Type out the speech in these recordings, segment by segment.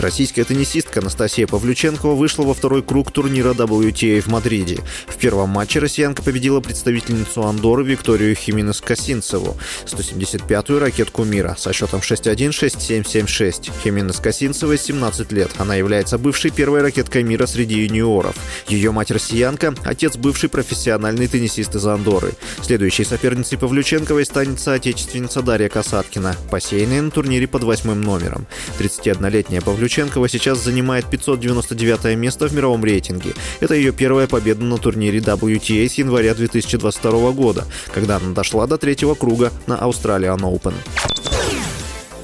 Российская теннисистка Анастасия Павлюченкова вышла во второй круг турнира WTA в Мадриде. В первом матче россиянка победила представительницу Андоры Викторию Химинес Косинцеву, 175-ю ракетку мира, со счетом 6-1, 6-7, 7-6. Химинес Косинцева 17 лет. Она является бывшей первой ракеткой мира среди юниоров. Ее мать россиянка, отец бывший профессиональный теннисист из Андоры. Следующей соперницей Павлюченковой станет соотечественница Дарья Касаткина, посеянная на турнире под восьмым номером. 31-летняя Павлюченкова Павлюченкова сейчас занимает 599 место в мировом рейтинге. Это ее первая победа на турнире WTA с января 2022 года, когда она дошла до третьего круга на Australian Open.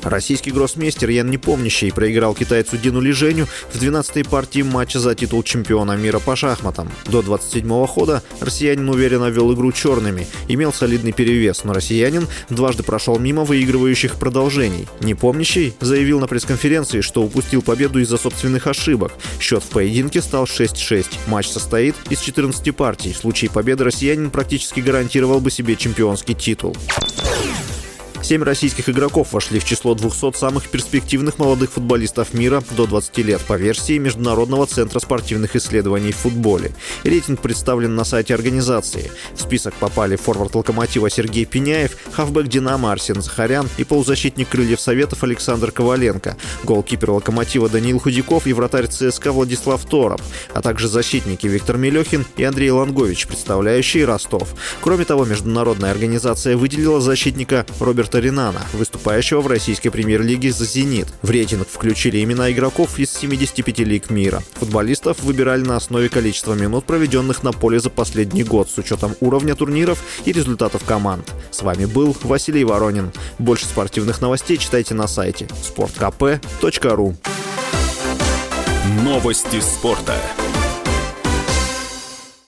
Российский гроссмейстер Ян Непомнящий проиграл китайцу Дину Лиженю в 12-й партии матча за титул чемпиона мира по шахматам. До 27-го хода россиянин уверенно вел игру черными, имел солидный перевес, но россиянин дважды прошел мимо выигрывающих продолжений. Непомнящий заявил на пресс-конференции, что упустил победу из-за собственных ошибок. Счет в поединке стал 6-6. Матч состоит из 14 партий. В случае победы россиянин практически гарантировал бы себе чемпионский титул. Семь российских игроков вошли в число 200 самых перспективных молодых футболистов мира до 20 лет по версии Международного центра спортивных исследований в футболе. Рейтинг представлен на сайте организации. В список попали форвард «Локомотива» Сергей Пеняев, хавбэк «Динамо» Арсен Захарян и полузащитник «Крыльев Советов» Александр Коваленко, голкипер «Локомотива» Даниил Худяков и вратарь ЦСКА Владислав Тороп, а также защитники Виктор Мелехин и Андрей Лангович, представляющие Ростов. Кроме того, международная организация выделила защитника Роберта Роберта Ринана, выступающего в российской премьер-лиге за «Зенит». В рейтинг включили имена игроков из 75 лиг мира. Футболистов выбирали на основе количества минут, проведенных на поле за последний год, с учетом уровня турниров и результатов команд. С вами был Василий Воронин. Больше спортивных новостей читайте на сайте sportkp.ru Новости спорта.